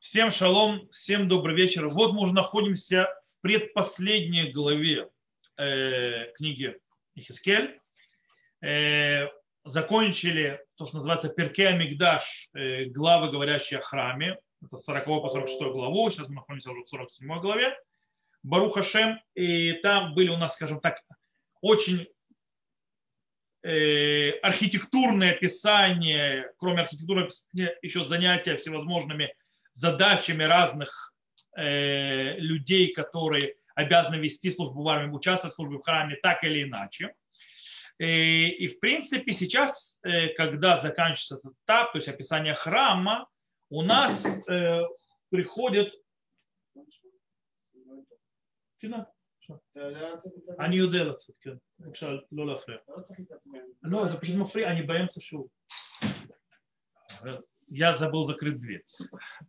Всем шалом, всем добрый вечер. Вот мы уже находимся в предпоследней главе э, книги Ихискель. Э, закончили то, что называется Перке Амигдаш, э, главы, говорящие о храме. Это с 40 по 46 главу. Сейчас мы находимся уже в 47 главе. Баруха Шем. И там были у нас, скажем так, очень э, архитектурное описание, кроме архитектуры, еще занятия всевозможными задачами разных э, людей, которые обязаны вести службу в армии, участвовать в службе в храме так или иначе. И, э, и в принципе сейчас, э, когда заканчивается этот этап, то есть описание храма, у нас э, приходит... אני יודע לצאת, כן. בבקשה, לא להפריע. לא, זה פשוט מפריע, אני באמצע שוב я забыл закрыть дверь.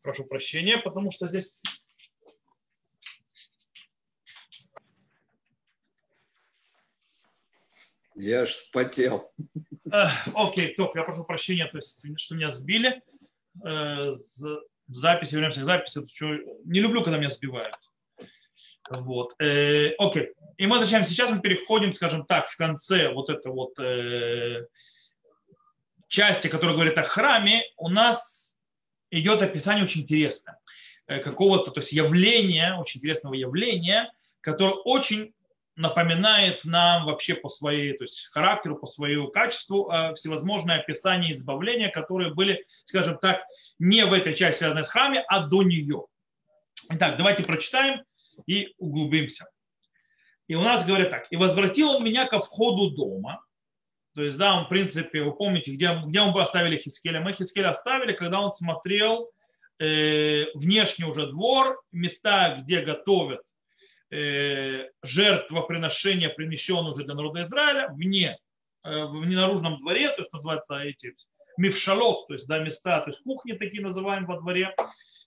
Прошу прощения, потому что здесь... Я ж спотел. Окей, топ, я прошу прощения, то есть, что меня сбили. Э, в записи, вернемся к записи. Не люблю, когда меня сбивают. Вот. Э, окей. И мы начинаем сейчас, мы переходим, скажем так, в конце вот это вот э, части, которая говорит о храме, у нас идет описание очень интересное э, какого-то, то есть явления, очень интересного явления, которое очень напоминает нам вообще по своей, то есть характеру, по своему качеству э, всевозможные описания избавления, которые были, скажем так, не в этой части связанной с храме, а до нее. Итак, давайте прочитаем и углубимся. И у нас говорят так. «И возвратил он меня ко входу дома, то есть, да, он, в принципе, вы помните, где, где мы оставили Хискеля? Мы Хискеля оставили, когда он смотрел э, внешний уже двор, места, где готовят э, жертвоприношения, принесенные уже для народа Израиля, вне, э, в ненаружном дворе, то есть называется эти мифшалот, то есть да, места, то есть кухни такие называем во дворе.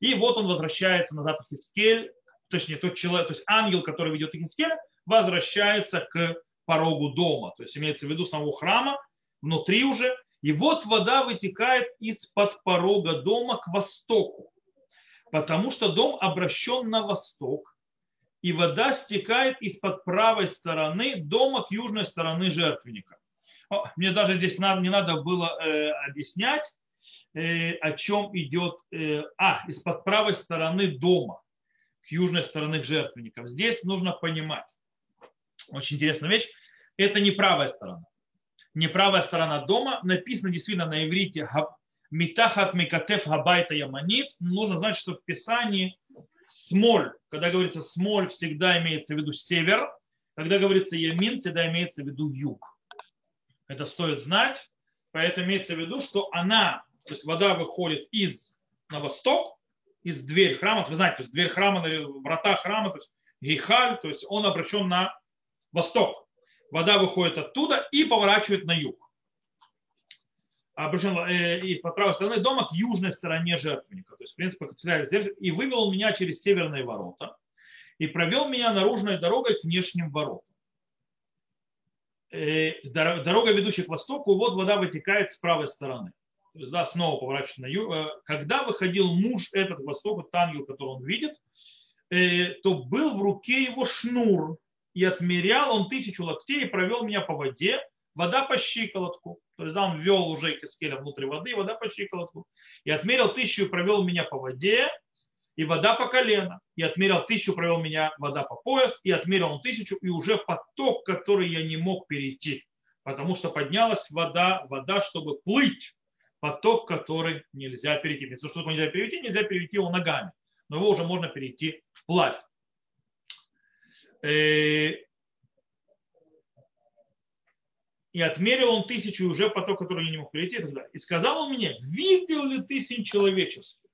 И вот он возвращается назад в Хискель, точнее, тот человек, то есть ангел, который ведет Хискель, возвращается к порогу дома, то есть имеется в виду самого храма, внутри уже. И вот вода вытекает из-под порога дома к востоку, потому что дом обращен на восток, и вода стекает из-под правой стороны дома к южной стороны жертвенника. Мне даже здесь не надо было э, объяснять, э, о чем идет. Э, а, из-под правой стороны дома к южной стороны жертвенников. Здесь нужно понимать. Очень интересная вещь это не правая сторона. Не правая сторона дома. Написано действительно на иврите Митахат Микатеф Габайта Яманит. Нужно знать, что в Писании смоль, когда говорится смоль, всегда имеется в виду север. Когда говорится ямин, всегда имеется в виду юг. Это стоит знать. Поэтому имеется в виду, что она, то есть вода выходит из на восток, из дверь храма. Вы знаете, то есть дверь храма, врата храма, то есть гейхаль, то есть он обращен на восток вода выходит оттуда и поворачивает на юг. Обращен, э, и по правой стороны дома к южной стороне жертвенника. То есть, в принципе, и вывел меня через северные ворота и провел меня наружной дорогой к внешним воротам. Э, дорога, ведущая к востоку, вот вода вытекает с правой стороны. То есть, да, снова поворачивает на юг. Э, когда выходил муж этот к востоку, ангел, который он видит, то был в руке его шнур, и отмерял он тысячу локтей и провел меня по воде, вода по щиколотку. То есть да, он ввел уже Кискеля внутрь воды, вода по щиколотку. И отмерил тысячу и провел меня по воде, и вода по колено. И отмерил тысячу, провел меня вода по пояс, и отмерил он тысячу, и уже поток, который я не мог перейти. Потому что поднялась вода, вода, чтобы плыть. Поток, который нельзя перейти. Если что-то нельзя перейти, нельзя перейти его ногами. Но его уже можно перейти вплавь. Э, и отмерил он тысячу, уже поток, который я не мог перейти, и так далее. И сказал он мне, видел ли ты сын человеческий?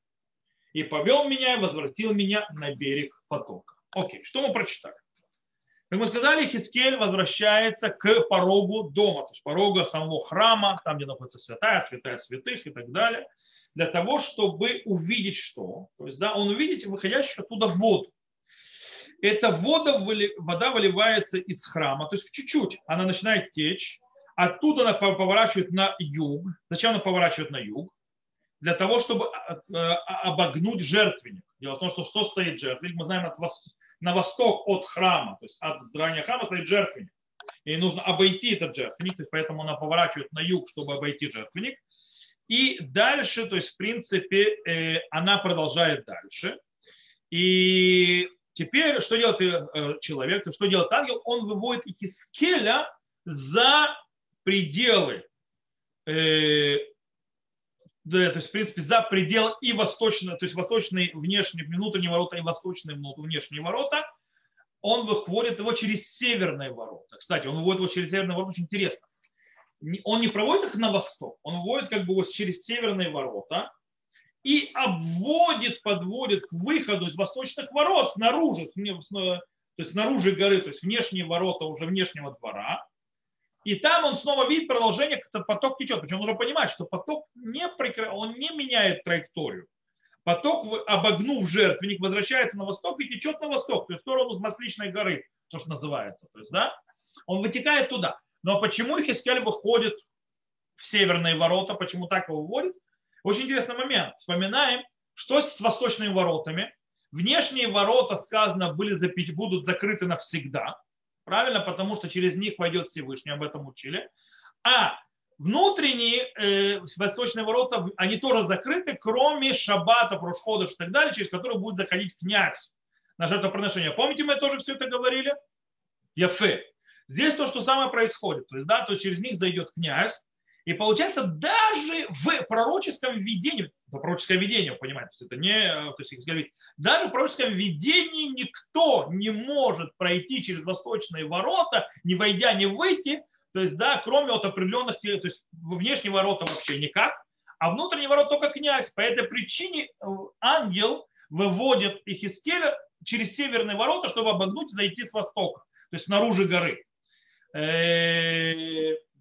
И повел меня, и возвратил меня на берег потока. Окей, что мы прочитали? Как мы сказали, Хискель возвращается к порогу дома, то есть порогу самого храма, там, где находится святая, святая святых и так далее, для того, чтобы увидеть что? То есть, да, он увидит выходящую оттуда воду эта вода, вода выливается из храма, то есть в чуть-чуть она начинает течь, оттуда она поворачивает на юг. Зачем она поворачивает на юг? для того, чтобы а, а, обогнуть жертвенник. Дело в том, что что стоит жертвенник, мы знаем от вос... на восток от храма, то есть от здания храма стоит жертвенник. И нужно обойти этот жертвенник, то есть поэтому она поворачивает на юг, чтобы обойти жертвенник. И дальше, то есть в принципе, э, она продолжает дальше. И теперь, что делает э, человек, то что делает ангел? Он выводит Ихискеля за пределы э, да, то есть, в принципе, за предел и восточные, то есть восточные внешние, внутренние ворота и восточные внешние ворота, он выходит его через северные ворота. Кстати, он выводит его через северные ворота, очень интересно. Он не проводит их на восток, он выводит как бы через северные ворота и обводит, подводит к выходу из восточных ворот снаружи, то есть снаружи горы, то есть внешние ворота уже внешнего двора, и там он снова видит продолжение, как поток течет. Причем нужно понимать, что поток не, прекра... он не меняет траекторию. Поток, обогнув жертвенник, возвращается на восток и течет на восток, то есть в сторону Масличной горы, то, что называется. То есть, да, он вытекает туда. Но почему Хискель выходит в северные ворота, почему так его выводит? Очень интересный момент. Вспоминаем, что с восточными воротами. Внешние ворота, сказано, были запить, будут закрыты навсегда. Правильно? Потому что через них войдет Всевышний, об этом учили. А внутренние э, восточные ворота, они тоже закрыты, кроме шаббата, прошходов и так далее, через которые будет заходить князь на жертвоприношение. Помните, мы тоже все это говорили? Яфе. Здесь то, что самое происходит. То есть, да, то через них зайдет князь, и получается, даже в пророческом видении, по пророческое видение, понимаете, это не, то есть, даже в пророческом видении никто не может пройти через восточные ворота, не войдя, не выйти, то есть, да, кроме от определенных, то есть, внешние ворота вообще никак, а внутренние ворота только князь. По этой причине э, ангел выводит Ихискеля через северные ворота, чтобы обогнуть и зайти с востока, то есть снаружи горы.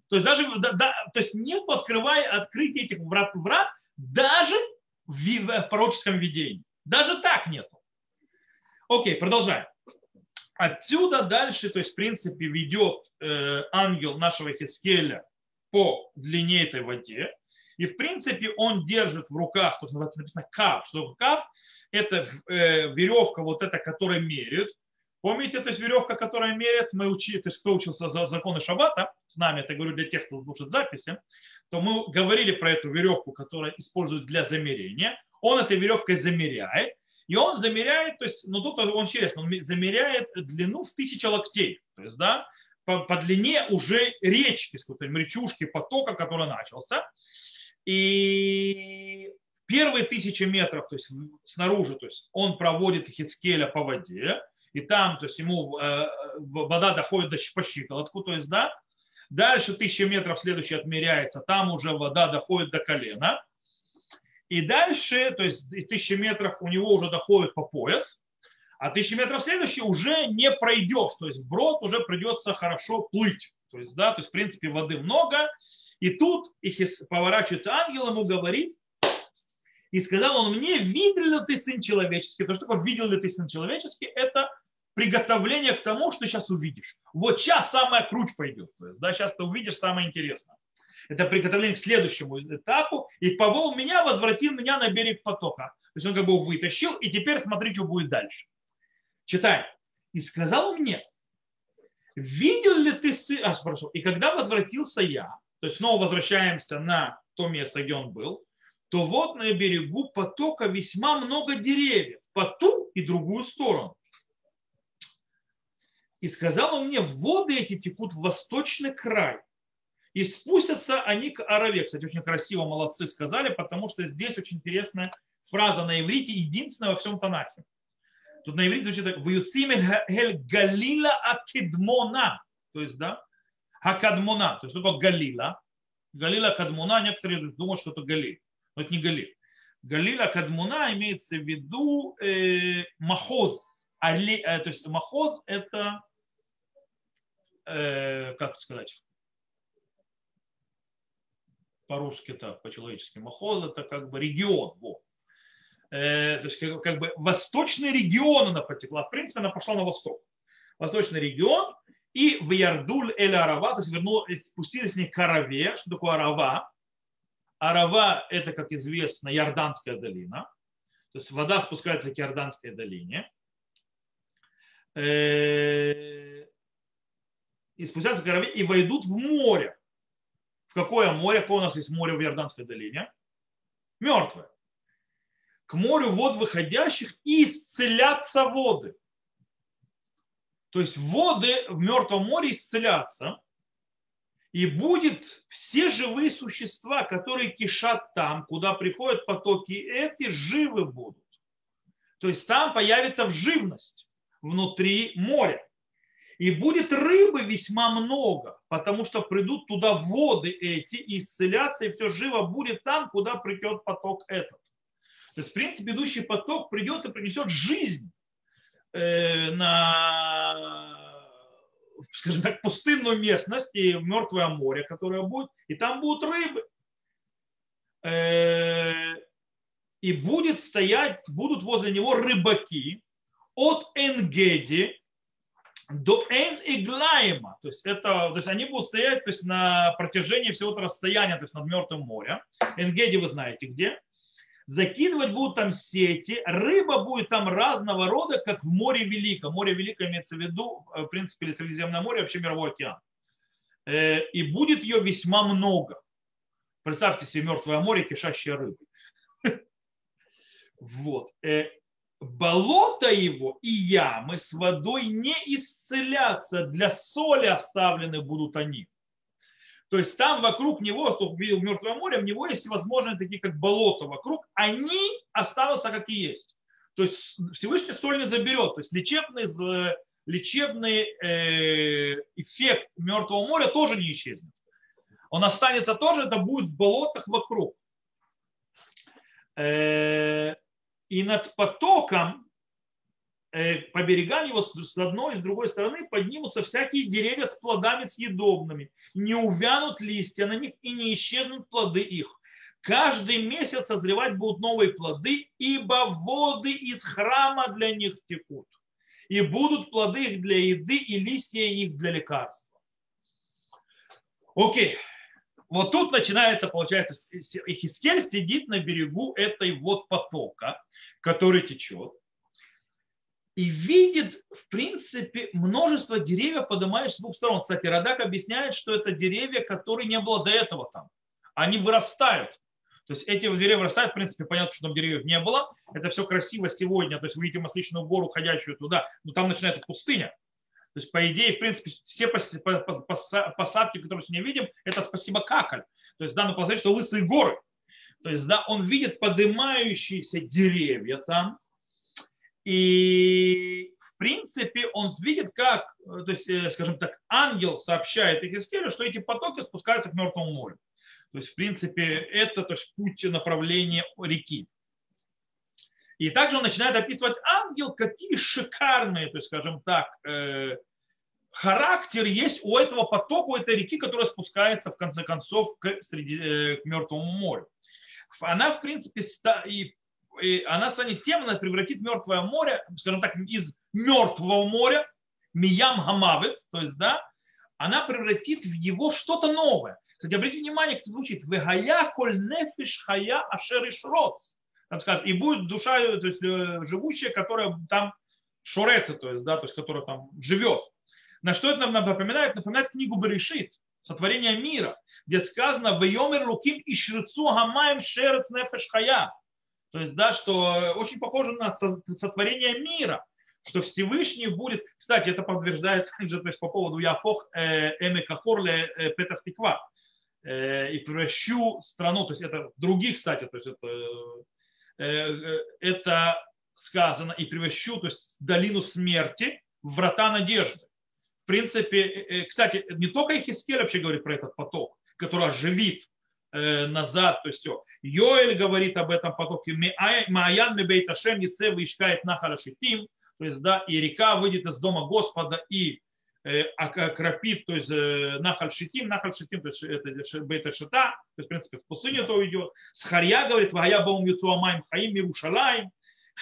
То есть даже да, да, то есть нет открывая, открытия этих врат, врат даже в, в пророческом видении. Даже так нету. Окей, продолжаем. Отсюда дальше, то есть в принципе ведет э, ангел нашего Хискеля по длине этой воде. И в принципе он держит в руках, то, что называется написано кав. Что кав? Это э, веревка вот эта, которая меряет. Помните, то есть веревка, которая меряет, мы учили, то есть кто учился за законы Шаббата, с нами, это говорю для тех, кто слушает записи, то мы говорили про эту веревку, которая используют для замерения. Он этой веревкой замеряет, и он замеряет, то есть, ну тут он интересно, он замеряет длину в тысячи локтей, то есть, да, по, по длине уже речки, скажем, речушки, потока, который начался. И первые тысячи метров, то есть снаружи, то есть он проводит Хискеля по воде, и там, то есть ему э, вода доходит до по щиколотку, то есть, да, дальше тысяча метров следующий отмеряется, там уже вода доходит до колена, и дальше, то есть тысяча метров у него уже доходит по пояс, а тысяча метров следующий уже не пройдешь, то есть брод уже придется хорошо плыть, то есть, да, то есть в принципе воды много, и тут их поворачивается ангел, ему говорит, и сказал он мне, видел ли ты сын человеческий? То, что такое видел ли ты сын человеческий, это приготовление к тому, что сейчас увидишь. Вот сейчас самая круть пойдет. То есть, да, сейчас ты увидишь самое интересное. Это приготовление к следующему этапу. И повел меня, возвратил меня на берег потока. То есть он как бы вытащил, и теперь смотри, что будет дальше. Читаем. И сказал мне, видел ли ты сын... А, спрошу. И когда возвратился я, то есть снова возвращаемся на то место, где он был, то вот на берегу потока весьма много деревьев по ту и другую сторону. И сказал он мне, воды эти текут в восточный край. И спустятся они к Араве. Кстати, очень красиво молодцы сказали, потому что здесь очень интересная фраза на иврите, единственная во всем Танахе. Тут на иврите звучит так, «Ваюцим эль Галила Акидмона». То есть, да, Хакадмона. То есть, что такое Галила? Галила Кадмона, некоторые думают, что это Галиль. Но это не Галиль. Галиль Акадмона имеется в виду э, Махоз. Али, э, то есть Махоз это э, как сказать, по-русски так, по-человечески, махоз это как бы регион. Вот. Э, то есть как, как бы восточный регион она потекла. В принципе, она пошла на восток. Восточный регион и в Ярдуль эль Арава, то есть вернула, спустились с ней к Араве. Что такое Арава? Арава – это, как известно, Иорданская долина. То есть вода спускается к Иорданской долине. Э, и спустятся к Араве и войдут в море. В какое море? Какое у нас есть море в Иорданской долине? Мертвое. К морю вод выходящих и исцелятся воды. То есть воды в Мертвом море исцелятся. И будет все живые существа, которые кишат там, куда приходят потоки, эти живы будут. То есть там появится вживность внутри моря. И будет рыбы весьма много, потому что придут туда воды эти и исцелятся, и все живо будет там, куда придет поток этот. То есть, в принципе, идущий поток придет и принесет жизнь э, на скажем так, пустынную местность и мертвое море, которое будет, и там будут рыбы. Э, и будет стоять, будут возле него рыбаки от Энгеди до Эн-Иглаема. То есть, это, то есть они будут стоять то есть, на протяжении всего этого расстояния, то есть над Мертвым морем. Энгеди вы знаете где закидывать будут там сети, рыба будет там разного рода, как в море Великом. Море Великое имеется в виду, э, в принципе, или Средиземное море, вообще мировой океан. Э, и будет ее весьма много. Представьте себе мертвое море, кишащее рыбой. Вот. Э, болото его и ямы с водой не исцелятся, для соли оставлены будут они. То есть там вокруг него, кто видел Мертвое море, у него есть всевозможные такие, как болото вокруг, они останутся как и есть. То есть Всевышний соль не заберет. То есть лечебный, лечебный э, эффект Мертвого моря тоже не исчезнет. Он останется тоже, это будет в болотах вокруг. И над потоком Э, по берегам его с одной и с другой стороны поднимутся всякие деревья с плодами съедобными. Не увянут листья на них и не исчезнут плоды их. Каждый месяц созревать будут новые плоды, ибо воды из храма для них текут. И будут плоды их для еды и листья их для лекарства. Окей. Вот тут начинается, получается, Ихискель сидит на берегу этой вот потока, который течет и видит, в принципе, множество деревьев, поднимающихся с двух сторон. Кстати, Радак объясняет, что это деревья, которые не было до этого там. Они вырастают. То есть эти деревья вырастают, в принципе, понятно, что там деревьев не было. Это все красиво сегодня. То есть вы видите Масличную гору, ходящую туда, но там начинается пустыня. То есть, по идее, в принципе, все посадки, которые мы сегодня видим, это спасибо Какаль. То есть, да, ну, посмотрите, что лысые горы. То есть, да, он видит поднимающиеся деревья там, и в принципе он видит, как, э, то есть, э, скажем так, ангел сообщает Ихискелю, что эти потоки спускаются к Мертвому морю. То есть, в принципе, это то есть, путь направления реки. И также он начинает описывать ангел, какие шикарные, то есть, скажем так, э, характер есть у этого потока, у этой реки, которая спускается, в конце концов, к, среди, к Мертвому морю. Она, в принципе, и и она станет тем, она превратит мертвое море, скажем так, из мертвого моря, миям гамавит, то есть, да, она превратит в его что-то новое. Кстати, обратите внимание, как это звучит. Вегая коль нефиш хая ашер ишроц. Там скажет, и будет душа, то есть э, живущая, которая там шореца, то есть, да, то есть, которая там живет. На что это нам напоминает? Напоминает книгу Берешит, сотворение мира, где сказано «Вейомер луким ишрицу гамаем шерец нефеш хая». То есть, да, что очень похоже на сотворение мира, что Всевышний будет, кстати, это подтверждает также то есть, по поводу Яфох э, Эмекахорле э, Петах Тиква, э, и превращу страну, то есть это других, кстати, то есть это, это сказано, и превращу, то есть долину смерти в врата надежды. В принципе, кстати, не только Ихискель вообще говорит про этот поток, который оживит назад, то есть все. Йоэль говорит об этом потоке. Маян мебейт Ашем Ницев Ишкает Нахарашитим. То есть, да, и река выйдет из дома Господа и э, окропит, то есть э, Нахаль Шитим, Нахаль Шитим, то есть это Бейта Шита, то есть, в принципе, в пустыню то идет. Схарья говорит, Вая Баум Юцуамаем Хаим Мирушалаем,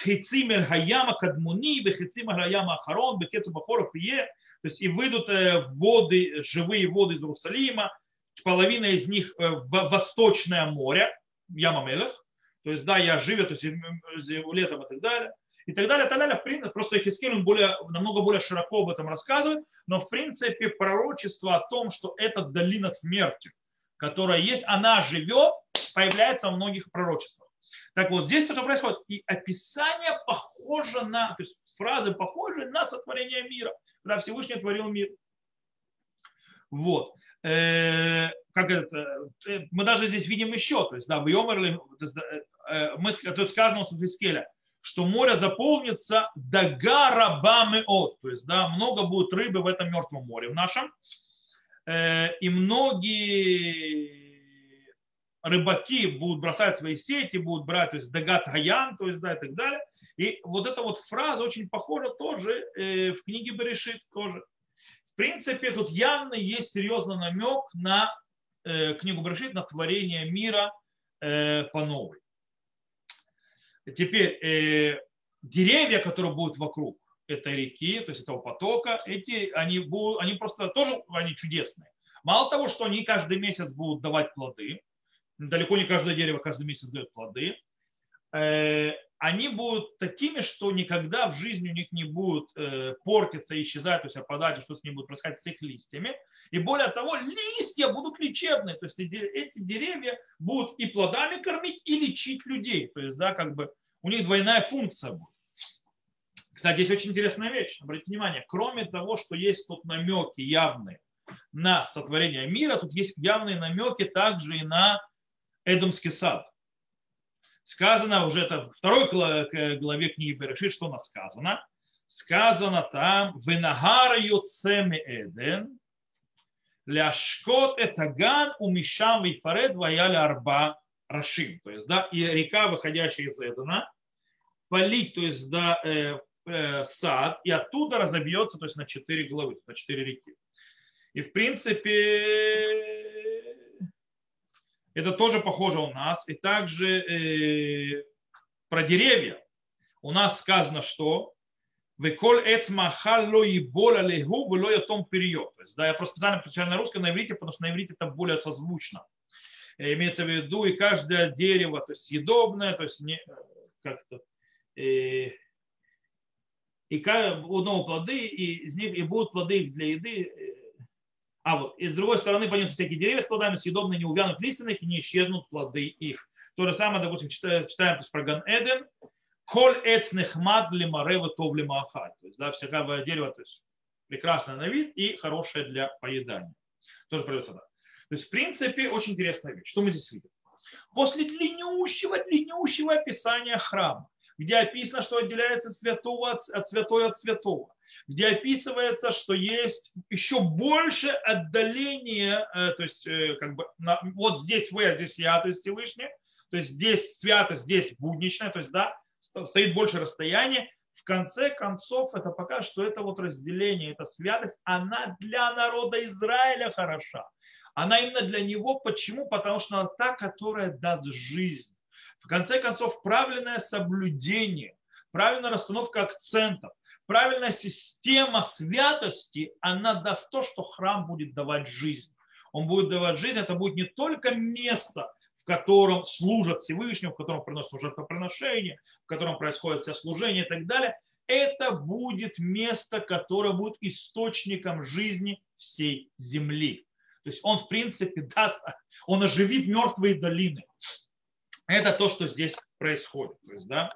Хицим Эль Хаяма Кадмуни, Бехицим Эль Хаяма Ахарон, Бекецу Бахоров Е, то есть и выйдут э, воды, живые воды из Иерусалима, половина из них в Восточное море, Ямамелех, то есть, да, я живет, то есть летом и так далее. И так далее, и так далее. В принципе, просто Хискель, более, намного более широко об этом рассказывает, но в принципе пророчество о том, что это долина смерти, которая есть, она живет, появляется во многих пророчествах. Так вот, здесь что происходит? И описание похоже на, то есть фразы похожи на сотворение мира, когда Всевышний творил мир. Вот. Э, как это, э, мы даже здесь видим еще, то есть, да, в Йомерле, э, мы, тут сказано у Суфискеля, что море заполнится до гара от, то есть, да, много будет рыбы в этом мертвом море в нашем, и многие рыбаки будут бросать свои сети, будут брать, то есть дагат гаян, то есть да, и так далее. И вот эта вот фраза очень похожа тоже в книге Берешит тоже. В принципе, тут явно есть серьезный намек на э, книгу Брашит, на творение мира э, по новой. Теперь э, деревья, которые будут вокруг этой реки, то есть этого потока, эти, они, будут, они просто тоже они чудесные. Мало того, что они каждый месяц будут давать плоды, далеко не каждое дерево каждый месяц дает плоды, они будут такими, что никогда в жизни у них не будут э, портиться, исчезать, то есть опадать, что с ними будет происходить с их листьями. И более того, листья будут лечебные, то есть эти деревья будут и плодами кормить, и лечить людей. То есть, да, как бы у них двойная функция будет. Кстати, есть очень интересная вещь. Обратите внимание, кроме того, что есть тут намеки явные на сотворение мира, тут есть явные намеки также и на Эдомский сад сказано уже это второй главе книги Берешит, что у нас сказано. Сказано там, «Венагар юцеми Эден, ляшкот этаган умишам вифаред ваяля арба рашим». То есть, да, и река, выходящая из Эдена, полить, то есть, да, э, э, сад, и оттуда разобьется, то есть, на четыре главы, на четыре реки. И, в принципе, это тоже похоже у нас. И также э, про деревья. У нас сказано, что Веколь эцмахалло и боля легу было я том период. То есть, да, я просто специально прочитаю на русском, на иврите, потому что на иврите это более созвучно. Э, имеется в виду и каждое дерево, то есть съедобное, то есть не, как-то, э, и одного плоды, и из них и будут плоды их для еды, э, а вот, и с другой стороны, понесутся всякие деревья с плодами, съедобные, не увянут лиственных и не исчезнут плоды их. То же самое, допустим, читаем, читаем про Ган Эден. Коль эц нехмад ли марева тов. То есть, да, всякое дерево, то есть, прекрасное на вид и хорошее для поедания. Тоже придется так. То есть, в принципе, очень интересная вещь. Что мы здесь видим? После длиннющего, длиннющего описания храма, где описано, что отделяется святого от, от святой от святого, где описывается, что есть еще больше отдаления, э, то есть э, как бы вот здесь вы, а здесь я, то есть Всевышний, то есть здесь свято, здесь будничное, то есть да, стоит больше расстояние. В конце концов, это покажет, что это вот разделение, эта святость, она для народа Израиля хороша. Она именно для него. Почему? Потому что она та, которая даст жизнь. В конце концов, правильное соблюдение, правильная расстановка акцентов, правильная система святости, она даст то, что храм будет давать жизнь. Он будет давать жизнь, это будет не только место, в котором служат Всевышнему, в котором приносят жертвоприношения, в котором происходит все служение и так далее. Это будет место, которое будет источником жизни всей земли. То есть он, в принципе, даст, он оживит мертвые долины. Это то, что здесь происходит. То есть, да,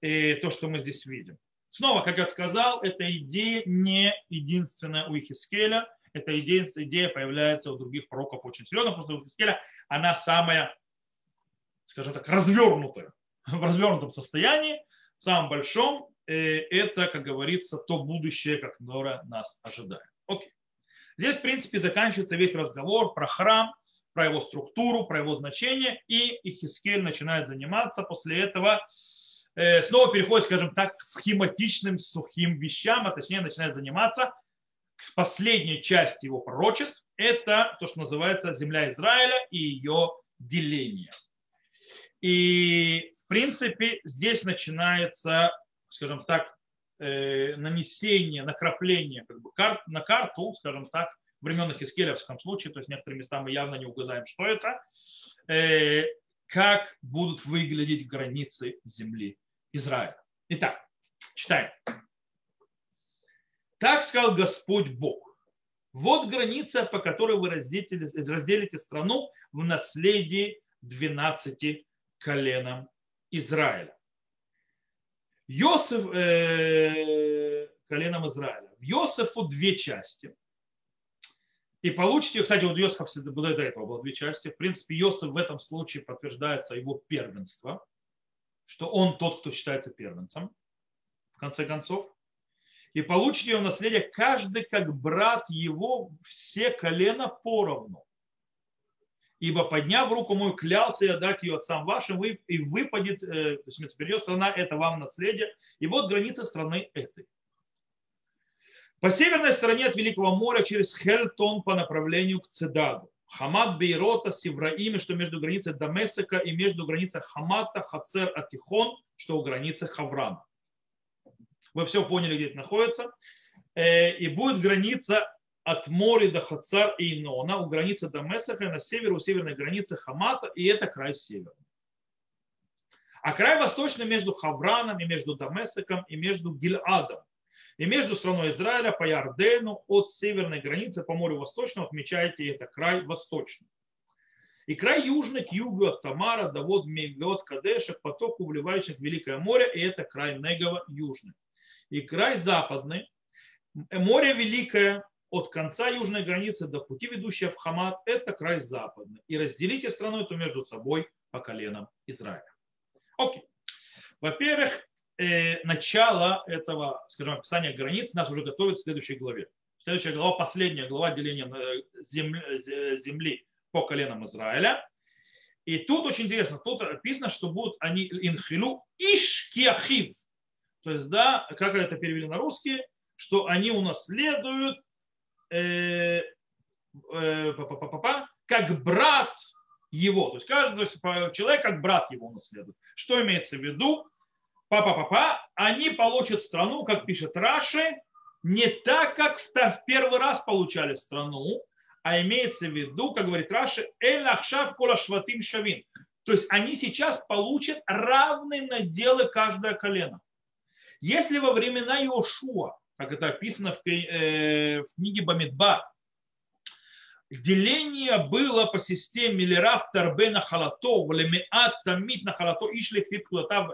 и то, что мы здесь видим. Снова, как я сказал, эта идея не единственная у Ихискеля. Эта идея, идея появляется у других пророков очень серьезно, просто у Ихискеля она самая, скажем так, развернутая, в развернутом состоянии, в самом большом. Э, это, как говорится, то будущее, которое нас ожидает. Окей. Здесь, в принципе, заканчивается весь разговор про храм, про его структуру, про его значение, и Ихискель начинает заниматься после этого Э, снова переходит, скажем так, к схематичным сухим вещам, а точнее начинает заниматься последней части его пророчеств. Это то, что называется земля Израиля и ее деление. И, в принципе, здесь начинается, скажем так, э, нанесение, накрапление как бы, карт, на карту, скажем так, времен Хискеля, в всяком случае, то есть некоторые места мы явно не угадаем, что это, э, как будут выглядеть границы земли Израиля. Итак, читаем. Так сказал Господь Бог. Вот граница, по которой вы разделите, разделите страну в наследии 12 коленам Израиля. Йосиф, э, коленом Израиля. Йосифу две части. И получите, кстати, вот Йосиф до этого было две части. В принципе, Йосиф в этом случае подтверждается его первенство, что он тот, кто считается первенцем, в конце концов. И получите его наследие каждый как брат его, все колена поровну. Ибо подняв руку мою, клялся я дать ее отцам вашим, и выпадет, э, то есть придет страна, это вам наследие. И вот граница страны этой. По северной стороне от Великого моря через Хельтон по направлению к Цедаду. Хамат Бейрота с Ивраиме, что между границей Дамесека и между границей Хамата, Хацер, Атихон, что у границы Хаврана. Вы все поняли, где это находится. Э, и будет граница от моря до Хацар и Инона, у границы Дамесаха, на севере, у северной границы Хамата, и это край севера. А край восточный между Хавраном, и между Дамесаком, и между Гильадом, и между страной Израиля по Ярдену от северной границы по морю восточному отмечаете это край восточный. И край южный к югу от Тамара до вод Мегот Кадеша к потоку, вливающих в Великое море, и это край Негова южный. И край западный, море Великое от конца южной границы до пути, ведущего в Хамат, это край западный. И разделите страну эту между собой по коленам Израиля. Окей. Во-первых, э, начало этого, скажем, описания границ нас уже готовит в следующей главе. Следующая глава, последняя глава деления земли, земли по коленам Израиля. И тут очень интересно, тут написано, что будут они инхилу иш киахив. То есть, да, как это перевели на русский, что они унаследуют э, э, как брат его. То есть каждый человек как брат его наследует. Что имеется в виду? Папа-папа, они получат страну, как пишет Раши, не так, как в первый раз получали страну, а имеется в виду, как говорит Раши, эль ахшав шватим шавин. То есть они сейчас получат равные наделы каждое колено. Если во времена Иошуа как это описано в, э, книге Бамидба. Деление было по системе Лерав Тарбе на халато, Влемеат Тамит на халато, Ишли Фиткулатав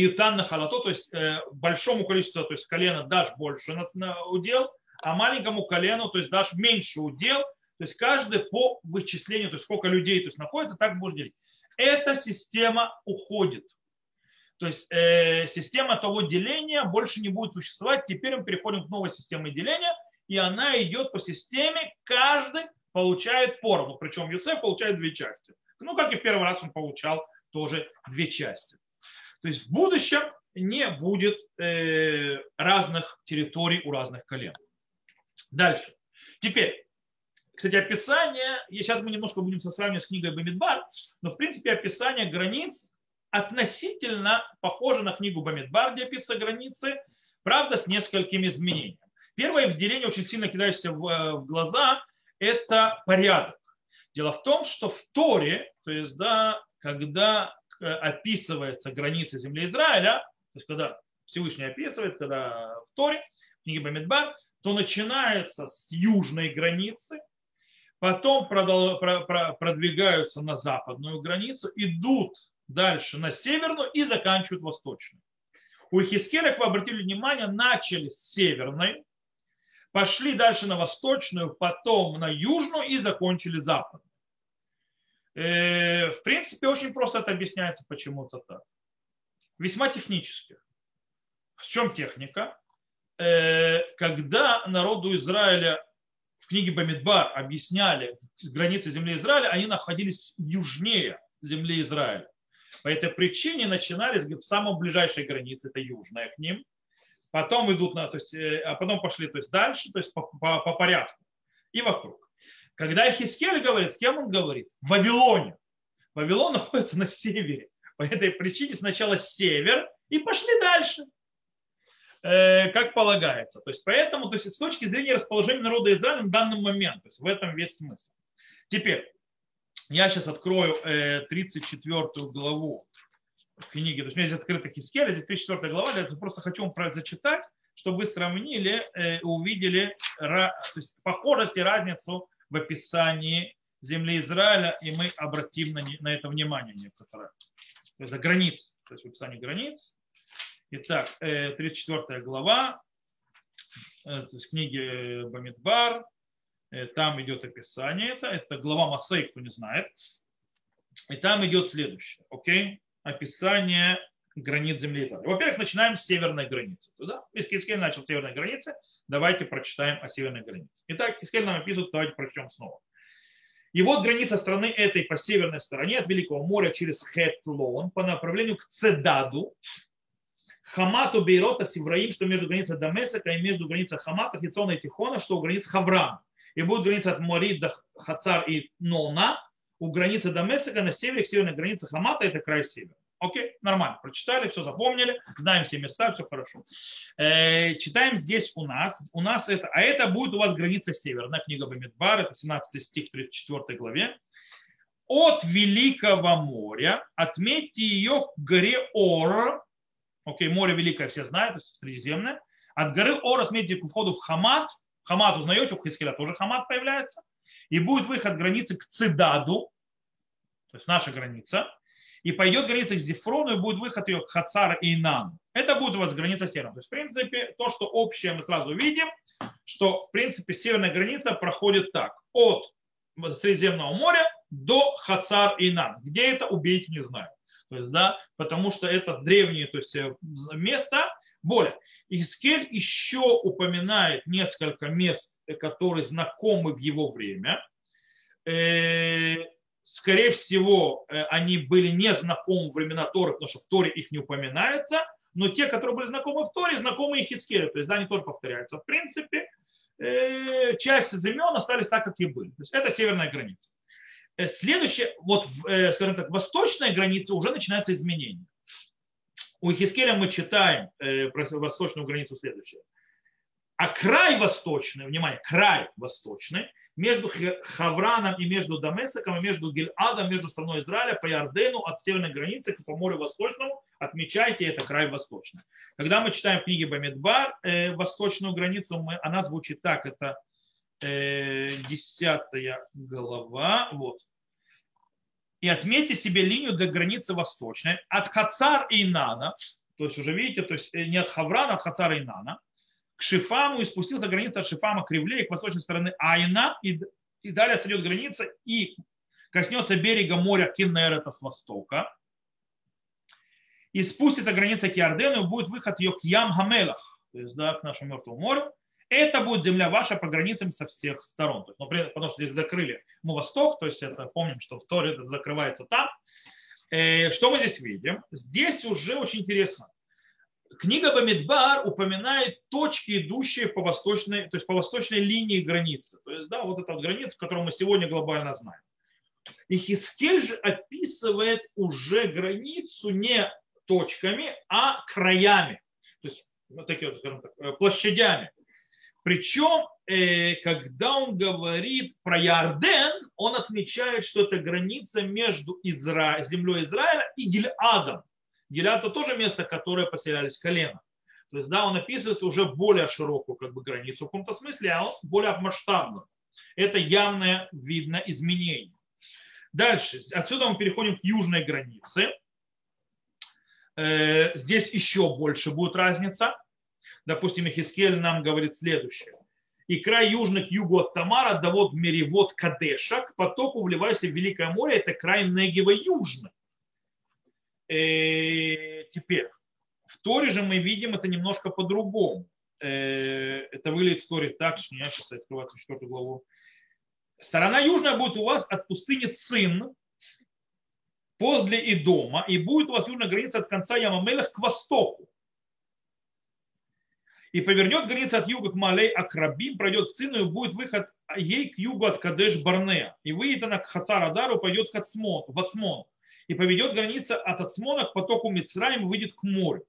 Ютан на халато, то есть э, большому количеству, то есть колено дашь больше на удел, а маленькому колену, то есть дашь меньше удел, то есть каждый по вычислению, то есть сколько людей то есть, находится, так будешь делить. Эта система уходит. То есть э, система того деления больше не будет существовать. Теперь мы переходим к новой системе деления, и она идет по системе, каждый получает поровну. Причем Юсеф получает две части. Ну, как и в первый раз он получал тоже две части. То есть в будущем не будет э, разных территорий у разных колен. Дальше. Теперь, кстати, описание, и сейчас мы немножко будем сравнивать с книгой Бамидбар, но в принципе описание границ относительно похожа на книгу Бамидбар, где описываются границы, правда, с несколькими изменениями. Первое вделение, очень сильно кидающееся в глаза, это порядок. Дело в том, что в Торе, то есть, да, когда э, описывается граница земли Израиля, то есть, когда Всевышний описывает, когда в Торе, в книге Бамидбар, то начинается с южной границы, потом продвигаются на западную границу, идут дальше на северную и заканчивают восточную. У Хискеля, как вы обратили внимание, начали с северной, пошли дальше на восточную, потом на южную и закончили западную. Э, в принципе, очень просто это объясняется почему-то так. Весьма технически. В чем техника? Э, когда народу Израиля в книге Бамидбар объясняли границы земли Израиля, они находились южнее земли Израиля. По этой причине начинались в самом ближайшей границе, это южная к ним, потом идут на, то есть, э, а потом пошли то есть, дальше, то есть по, по, по порядку и вокруг. Когда Хискель говорит, с кем он говорит? В Вавилоне. Вавилон находится на севере. По этой причине сначала север и пошли дальше. э, как полагается. То есть поэтому, то есть с точки зрения расположения народа Израиля на данный момент, то есть в этом весь смысл. Теперь, я сейчас открою 34 главу книги, то есть у меня здесь открыта Хискеля, здесь 34 глава, я просто хочу вам зачитать, чтобы вы сравнили и увидели то есть, похожесть и разницу в описании земли Израиля, и мы обратим на, на это внимание некоторое. То есть границ, то есть в описании границ. Итак, 34 э, глава, э, то есть книги Бамидбар, э, там идет описание это, это глава Масей, кто не знает. И там идет следующее, окей, описание границ земли Израиля. Во-первых, начинаем с северной границы. Туда? Хискель начал с северной границы, давайте прочитаем о северной границе. Итак, Хискель нам описывает, давайте прочтем снова. И вот граница страны этой по северной стороне от Великого моря через Хетлон по направлению к Цедаду, Хамату Бейрота Севраим, что между границей Дамесака и между границей Хамата, Хицона и Тихона, что у границ Хаврам. И будет граница от Мори до Хацар и Нона, у границы Дамесака на севере, к северной границе Хамата, это край севера. Окей, нормально, прочитали, все запомнили, знаем все места, все хорошо. Э, читаем здесь у нас, у нас это, а это будет у вас граница северная, книга Бамидбар, это 17 стих 34 главе. От Великого моря, отметьте ее к горе Ор, окей, море Великое все знают, то есть Средиземное, от горы Ор отметьте к входу в Хамат, Хамат узнаете, у Хискеля тоже Хамат появляется, и будет выход границы к Цидаду, то есть наша граница, и пойдет граница к Зефрону, и будет выход ее к Хацара и Инану. Это будет у вас граница севера. То есть, в принципе, то, что общее мы сразу видим, что, в принципе, северная граница проходит так. От Средиземного моря до Хацар и Инан. Где это, убейте, не знаю. То есть, да, потому что это древние то есть, э, места. Более, Искель еще упоминает несколько мест, э, которые знакомы в его время э, скорее всего, э, они были не знакомы в времена Торы, потому что в Торе их не упоминается, но те, которые были знакомы в Торе, знакомы и Хискеле, то есть да, они тоже повторяются. В принципе, э, часть земель остались так, как и были. То есть это северная граница. Э, следующее, вот, скажем так, восточная граница уже начинаются изменения. У Хискеля мы читаем про восточную границу следующее. А край восточный, внимание, край восточный – между Хавраном и между Дамесаком, и между Гильадом, между страной Израиля по Ярдену от северной границы по морю Восточному. Отмечайте, это край восточный. Когда мы читаем книги Бамидбар, э, восточную границу, мы, она звучит так, это э, десятая глава, вот. И отметьте себе линию до границы восточной от Хацар и Инана, то есть уже видите, то есть э, не от Хаврана, а от Хацара и Инана, к Шифаму и спустился граница от Шифама к Ревле, к восточной стороны Айна, и, и далее сойдет граница и коснется берега моря Кинерета с востока, и спустится граница к Иордену, и будет выход ее к Ям Хамелах, то есть да, к нашему мертвому морю. Это будет земля ваша по границам со всех сторон. То есть, ну, потому что здесь закрыли мы восток, то есть это помним, что в Торе это закрывается там. Э, что мы здесь видим? Здесь уже очень интересно книга Бамидбар упоминает точки, идущие по восточной, то есть по восточной линии границы. То есть, да, вот эта вот граница, которую мы сегодня глобально знаем. И Хискель же описывает уже границу не точками, а краями. То есть вот такие вот, скажем так, э, площадями. Причем, э, когда он говорит про Ярден, он отмечает, что это граница между Изра... землей Израиля и Гильадом. Гилят это тоже место, которое поселялись колено. То есть, да, он описывает уже более широкую как бы, границу в каком-то смысле, а он более масштабную. Это явное видно изменение. Дальше. Отсюда мы переходим к южной границе. Э, здесь еще больше будет разница. Допустим, Хискель нам говорит следующее. И край южный к югу от Тамара, да вот меревод Кадеша, к потоку вливайся в Великое море, это край Негева южный. Э, теперь, в Торе же мы видим это немножко по-другому. Э, это выглядит в Торе так, что я сейчас открываю четвертую главу. Сторона южная будет у вас от пустыни Цин, подле дома, и будет у вас южная граница от конца Ямамелах к востоку. И повернет граница от юга к Малей Акрабим, пройдет к Цину, и будет выход ей к югу от Кадеш Барнея. И выйдет она к Хацарадару, пойдет к Ацмон, в Ацмон и поведет граница от Ацмона к потоку Мицраим и выйдет к морю.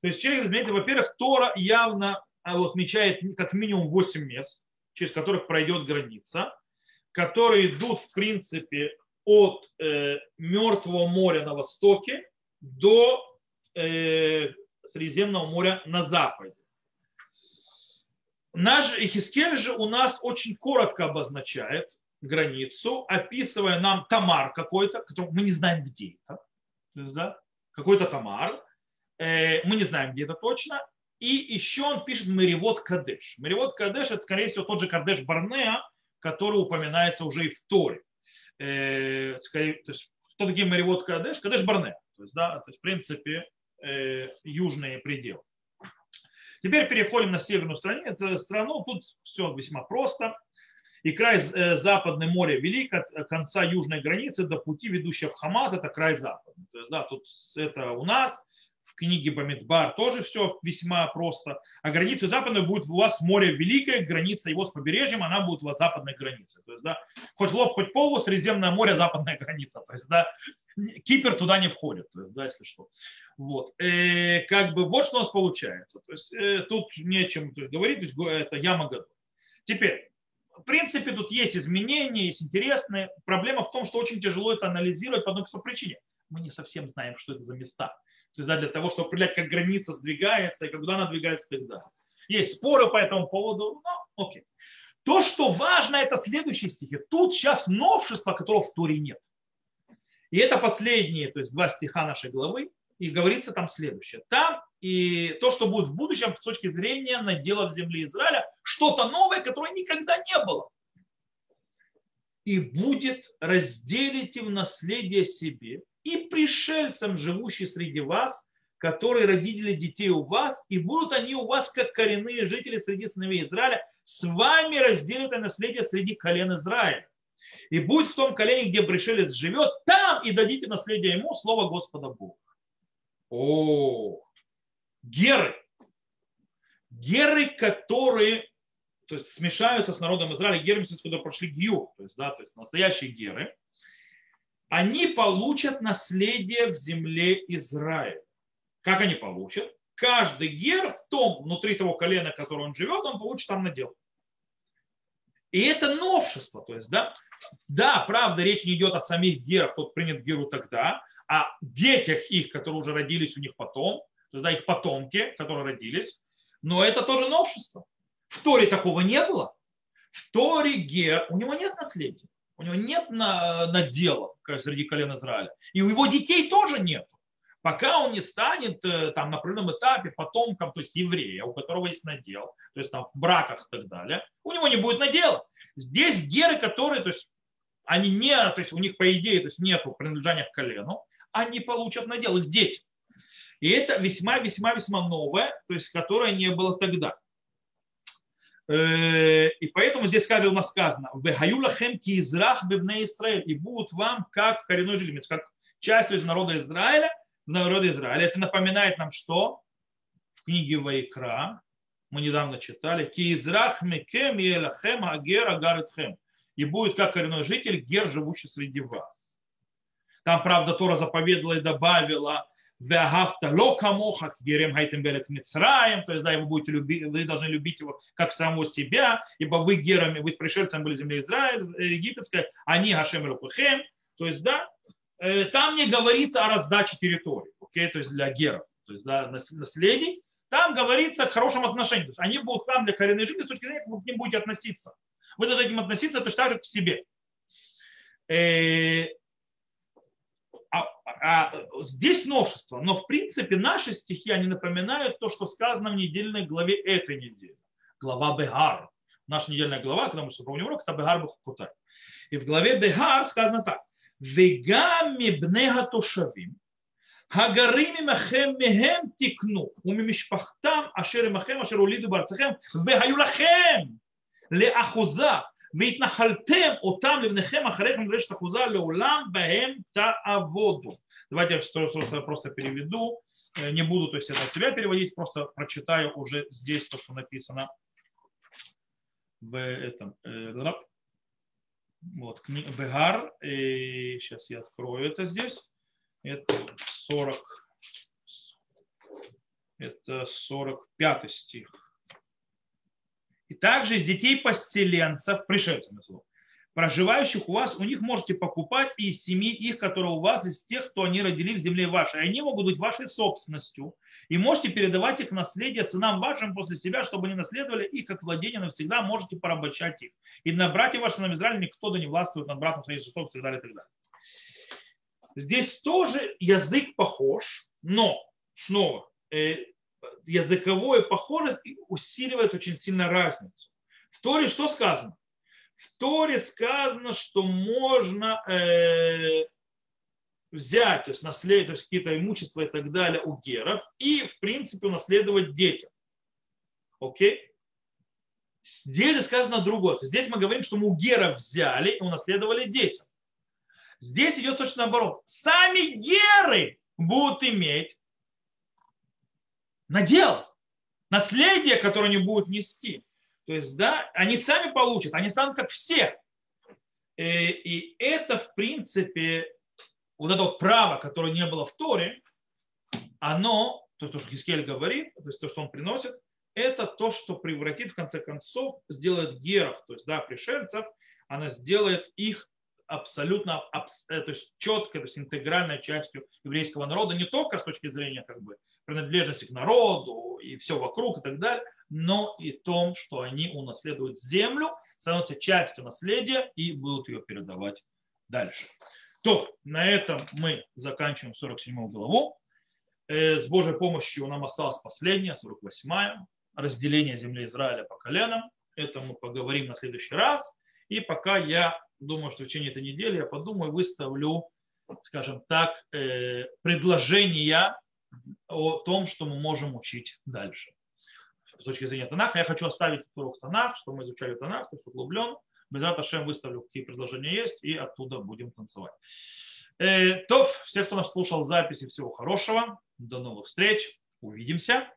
То есть через изменение, во-первых, Тора явно а, отмечает как минимум 8 мест, через которых пройдет граница, которые идут, в принципе, от э, Мертвого моря на востоке до э, Средиземного моря на западе. Наш Ихискель же у нас очень коротко обозначает границу, описывая нам Тамар какой-то, который мы не знаем, где это. То есть, да, какой-то Тамар. Э, мы не знаем, где это точно. И еще он пишет Меревод Кадеш. Меревод Кадеш это, скорее всего, тот же Кадеш Барнеа, который упоминается уже и в Торе. Э, то есть, кто такие Меревод Кадеш? Кадеш Барнеа. То есть, да, то есть, в принципе, э, южные пределы. Теперь переходим на северную страну. страну. Тут все весьма просто. И край э, Западное море велик от конца южной границы до пути, ведущего в Хамат, это край западный. То есть, да, тут это у нас, в книге Бамидбар тоже все весьма просто. А границу западную будет у вас море великое, граница его с побережьем, она будет у вас западной границей. То есть, да, хоть лоб, хоть полу, Средиземное море, западная граница. То есть, да, Кипр туда не входит, то есть, да, если что. Вот. Э, как бы вот что у нас получается. То есть, э, тут нечем то есть, говорить, то есть, это яма году. Теперь, в принципе, тут есть изменения, есть интересные. Проблема в том, что очень тяжело это анализировать по одной причине. Мы не совсем знаем, что это за места. То есть, да, для того, чтобы определять, как граница сдвигается и когда она двигается тогда. Есть споры по этому поводу, но окей. То, что важно, это следующие стихи. Тут сейчас новшество, которого в Туре нет. И это последние, то есть два стиха нашей главы, и говорится там следующее. Там и то, что будет в будущем с точки зрения надела в земле Израиля, что-то новое, которое никогда не было. И будет разделите в наследие себе и пришельцам, живущим среди вас, которые родили детей у вас, и будут они у вас, как коренные жители среди сыновей Израиля, с вами разделят наследие среди колен Израиля. И будет в том колене, где пришелец живет, там и дадите наследие ему слово Господа Бога. О, геры. Геры, которые то есть, смешаются с народом Израиля, геры, которые прошли гью, то есть, да, то есть настоящие геры, они получат наследие в земле Израиля. Как они получат? Каждый гер в том, внутри того колена, которое он живет, он получит там надел. И это новшество. То есть, да, да, правда, речь не идет о самих герах, тот принят геру тогда, о детях их, которые уже родились у них потом, то есть, да, их потомки, которые родились. Но это тоже новшество. В Торе такого не было. В Торе гер, у него нет наследия. У него нет надела среди колен Израиля. И у его детей тоже нет. Пока он не станет э, там, на определенном этапе потомком, то есть еврея, у которого есть надел, то есть там в браках и так далее, у него не будет надела. Здесь геры, которые, то есть они не, то есть у них по идее, то есть нету принадлежания к колену, они получат надел, их дети. И это весьма-весьма-весьма новое, то есть которое не было тогда. Э, и поэтому здесь у нас сказано, «Вехаюлахем ки израх бевне Израиль» и будут вам как коренной житель, как частью из народа Израиля, народа Израиля. Это напоминает нам что? В книге Вайкра, мы недавно читали, «Ки израх мекем и элахем агер агаритхем» и будет как коренной житель, гер, живущий среди вас. Там, правда, Тора заповедала и добавила, Веагафта локамоха герем хайтем берец Мицраем, то есть, да, вы будете любить, вы должны любить его как самого себя, ибо вы герами, вы пришельцами были в земле Израиль, э, египетской, они Гашем Рукухем, то есть, да, э, там не говорится о раздаче территории, окей, то есть для геров, то есть, да, наследий, там говорится о хорошем отношении, то есть они будут там для коренной жизни с точки зрения, как вы к ним будете относиться. Вы должны к ним относиться точно так же к себе. А, а, а, здесь новшество, но в принципе наши стихи, они напоминают то, что сказано в недельной главе этой недели. Глава Бегар. Наша недельная глава, когда мы вспомним урок, это Бегар Бухкутай. И в главе Бегар сказано так. Вегами бнега тушавим, хагарими махем мехем тикну, умимишпахтам ашер имахем ашер улиду барцахем, вегаю лахем, леахуза, «Вейтнахальтем отам ливнехем ахарехам дрешта хуза леулам та аводу. Давайте я просто переведу, э, не буду то есть, это от себя переводить, просто прочитаю уже здесь то, что написано в этом. Э, вот, Бегар, э, и сейчас я открою это здесь. Это 40, это 45 стих. И также из детей поселенцев, пришельцев, проживающих у вас, у них можете покупать и из семьи их, которые у вас, из тех, кто они родили в земле вашей. Они могут быть вашей собственностью. И можете передавать их наследие сынам вашим после себя, чтобы они наследовали их как владение навсегда, можете порабощать их. И на братья ваши на Израиле никто да не властвует над братом своей собственностью и так далее, и так далее. Здесь тоже язык похож, но снова языковое похожесть усиливает очень сильно разницу. В Торе что сказано? В Торе сказано, что можно э, взять, то есть наследие, то есть какие-то имущества и так далее у геров и, в принципе, унаследовать детям. Окей? Здесь же сказано другое. Здесь мы говорим, что мы у геров взяли и унаследовали детям. Здесь идет точно наоборот. Сами геры будут иметь надел, наследие, которое они будут нести. То есть, да, они сами получат, они станут как все. И, э, и это, в принципе, вот это вот право, которое не было в Торе, оно, то, что Хискель говорит, то есть то, что он приносит, это то, что превратит, в конце концов, сделает геров, то есть, да, пришельцев, она сделает их абсолютно э, то есть четкой, то есть интегральной частью еврейского народа, не только с точки зрения как бы, принадлежности к народу и все вокруг и так далее, но и том, что они унаследуют землю, становятся частью наследия и будут ее передавать дальше. То, на этом мы заканчиваем 47 главу. Э, с Божьей помощью нам осталась последняя, 48 разделение земли Израиля по коленам. Это мы поговорим на следующий раз. И пока я думаю, что в течение этой недели я подумаю, выставлю, скажем так, э, предложения о том, что мы можем учить дальше. С точки зрения Танаха, я хочу оставить урок Танах, что мы изучали Танах, то есть углублен. Без Аташем выставлю, какие предложения есть, и оттуда будем танцевать. Э, то, всех, кто нас слушал записи, всего хорошего. До новых встреч. Увидимся.